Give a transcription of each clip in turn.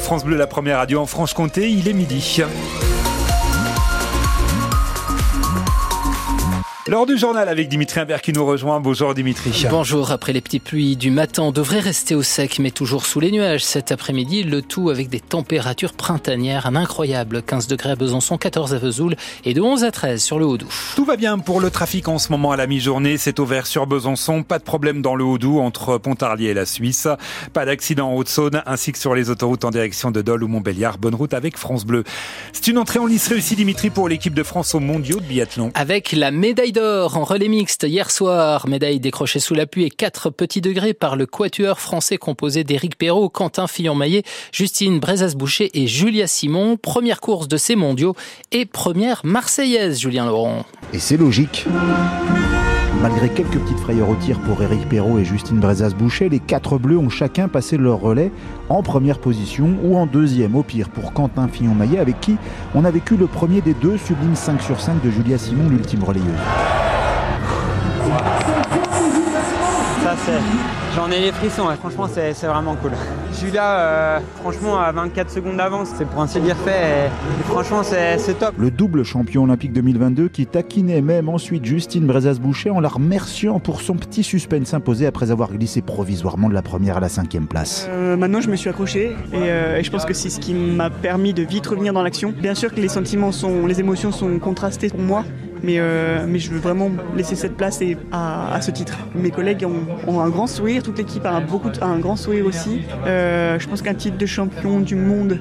France Bleu, la première radio en Franche-Comté, il est midi. Lors du journal avec Dimitri Imbert qui nous rejoint. Bonjour Dimitri. Bonjour. Après les petites pluies du matin, on devrait rester au sec, mais toujours sous les nuages cet après-midi. Le tout avec des températures printanières. Un incroyable 15 degrés à Besançon, 14 à Vesoul et de 11 à 13 sur le Haut-Doubs. Tout va bien pour le trafic en ce moment à la mi-journée. C'est ouvert sur Besançon. Pas de problème dans le Haut-Doubs entre Pontarlier et la Suisse. Pas d'accident en Haute-Saône ainsi que sur les autoroutes en direction de Dole ou Montbéliard. Bonne route avec France Bleu. C'est une entrée en lice réussie Dimitri pour l'équipe de France aux mondiaux de biathlon. Avec la médaille en relais mixte hier soir. Médaille décrochée sous la pluie et 4 petits degrés par le quatuor français composé d'Éric Perrault, Quentin Fillon-Maillet, Justine Brezas-Boucher et Julia Simon. Première course de ces mondiaux et première marseillaise, Julien Laurent. Et c'est logique. Malgré quelques petites frayeurs au tir pour Éric Perrault et Justine Brezas-Boucher, les quatre bleus ont chacun passé leur relais en première position ou en deuxième au pire pour Quentin Fillon-Maillet avec qui on a vécu le premier des deux sublimes 5 sur 5 de Julia Simon, l'ultime relayeuse. J'en ai les frissons, franchement c'est vraiment cool. Euh, franchement à 24 secondes d'avance, c'est pour ainsi dire fait et, franchement c'est top. Le double champion olympique 2022 qui taquinait même ensuite Justine Brezas-Boucher en la remerciant pour son petit suspense imposé après avoir glissé provisoirement de la première à la cinquième place. Euh, maintenant je me suis accroché euh, et, je pense que c'est ce qui m'a permis de vite revenir dans l'action. Bien sûr que les sentiments sont, les émotions sont contrastées pour moi, mais, mais je veux vraiment laisser cette place et à, ce titre. Mes collègues ont, un grand sourire, toute l'équipe a, un grand sourire aussi. Euh, je pense qu'un titre de champion du monde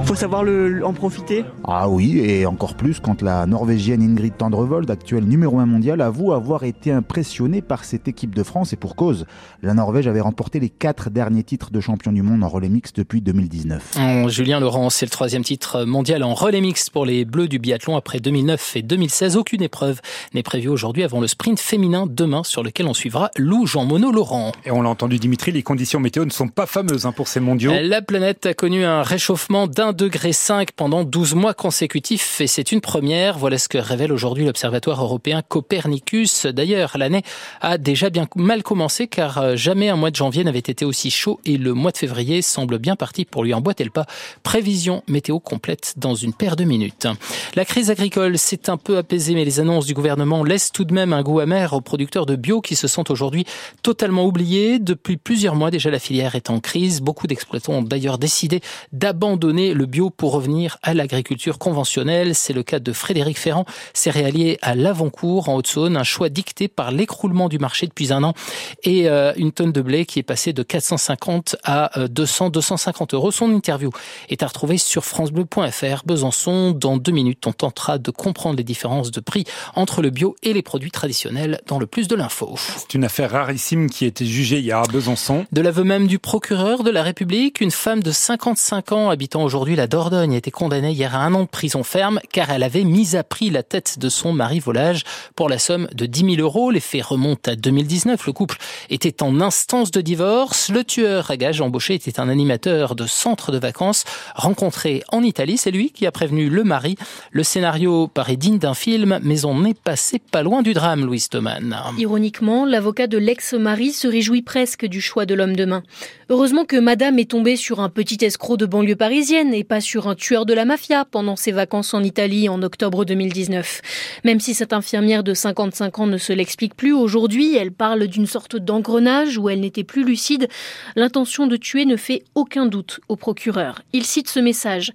faut savoir le, en profiter. Ah oui, et encore plus quand la Norvégienne Ingrid Tendrevold, actuelle numéro 1 mondial, avoue avoir été impressionnée par cette équipe de France et pour cause. La Norvège avait remporté les quatre derniers titres de champion du monde en relais mixte depuis 2019. Julien Laurent, c'est le troisième titre mondial en relais mixte pour les Bleus du biathlon après 2009 et 2016. Aucune épreuve n'est prévue aujourd'hui avant le sprint féminin demain sur lequel on suivra Lou Jean Monod Laurent. Et on l'a entendu Dimitri, les conditions météo ne sont pas fameuses hein, pour ces mondiaux. La planète a connu un réchauffement d'un 1 degré 5 pendant 12 mois consécutifs et c'est une première. Voilà ce que révèle aujourd'hui l'Observatoire européen Copernicus. D'ailleurs, l'année a déjà bien mal commencé car euh, jamais un mois de janvier n'avait été aussi chaud et le mois de février semble bien parti pour lui emboîter le pas. Prévision météo complète dans une paire de minutes. La crise agricole s'est un peu apaisée mais les annonces du gouvernement laissent tout de même un goût amer aux producteurs de bio qui se sentent aujourd'hui totalement oubliés. Depuis plusieurs mois déjà la filière est en crise. Beaucoup d'exploitants ont d'ailleurs décidé d'abandonner le bio pour revenir à l'agriculture conventionnelle. C'est le cas de Frédéric Ferrand, céréalier à Lavoncourt, en Haute-Saône. Un choix dicté par l'écroulement du marché depuis un an et euh, une tonne de blé qui est passée de 450 à 200, euh, 250 euros. Son interview est à retrouver sur francebleu.fr. Besançon, dans deux minutes, on tentera de comprendre les différences de prix entre le bio et les produits traditionnels dans le plus de l'info. C'est une affaire rarissime qui a été jugée hier à Besançon. De l'aveu même du procureur de la République, une femme de 55 ans habitant aujourd'hui Aujourd'hui, la Dordogne a été condamnée hier à un an de prison ferme car elle avait mis à prix la tête de son mari volage pour la somme de 10 000 euros. Les faits remontent à 2019. Le couple était en instance de divorce. Le tueur à gage embauché était un animateur de centre de vacances rencontré en Italie. C'est lui qui a prévenu le mari. Le scénario paraît digne d'un film, mais on est passé pas loin du drame, Louise Thoman. Ironiquement, l'avocat de l'ex-mari se réjouit presque du choix de l'homme de main. Heureusement que madame est tombée sur un petit escroc de banlieue parisienne et pas sur un tueur de la mafia pendant ses vacances en Italie en octobre 2019. Même si cette infirmière de 55 ans ne se l'explique plus, aujourd'hui elle parle d'une sorte d'engrenage où elle n'était plus lucide. L'intention de tuer ne fait aucun doute au procureur. Il cite ce message.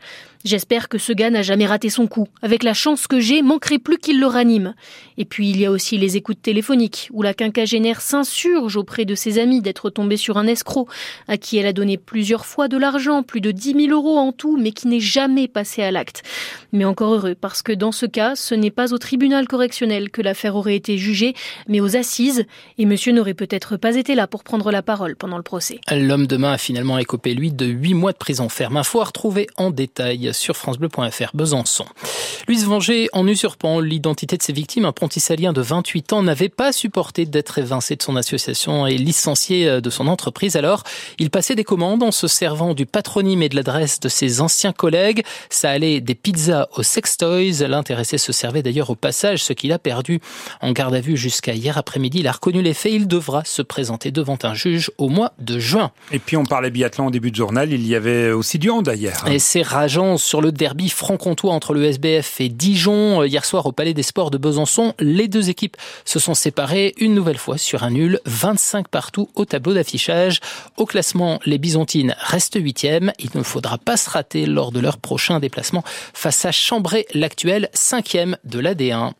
J'espère que ce gars n'a jamais raté son coup. Avec la chance que j'ai, manquerait plus qu'il le ranime. Et puis il y a aussi les écoutes téléphoniques, où la quinquagénaire s'insurge auprès de ses amis d'être tombée sur un escroc, à qui elle a donné plusieurs fois de l'argent, plus de 10 000 euros en tout, mais qui n'est jamais passé à l'acte. Mais encore heureux, parce que dans ce cas, ce n'est pas au tribunal correctionnel que l'affaire aurait été jugée, mais aux assises, et monsieur n'aurait peut-être pas été là pour prendre la parole pendant le procès. L'homme de main a finalement écopé, lui, de 8 mois de prison ferme. Info à retrouver en détail sur francebleu.fr. Besançon. Louise Venger, en usurpant l'identité de ses victimes, un pontisalien de 28 ans n'avait pas supporté d'être évincé de son association et licencié euh, de son entreprise. Alors, il passait des commandes en se servant du patronyme et de l'adresse de ses ses anciens collègues. Ça allait des pizzas aux sextoys. L'intéressé se servait d'ailleurs au passage, ce qu'il a perdu en garde à vue jusqu'à hier après-midi. Il a reconnu les faits. Il devra se présenter devant un juge au mois de juin. Et puis on parlait biathlon au début de journal. Il y avait aussi du hand hier. Et c'est rageant sur le derby franc-comtois entre le SBF et Dijon. Hier soir au Palais des Sports de Besançon, les deux équipes se sont séparées une nouvelle fois sur un nul. 25 partout au tableau d'affichage. Au classement, les Byzantines restent huitièmes. Il ne faudra pas se lors de leur prochain déplacement face à Chambray, l'actuel cinquième de l'AD1.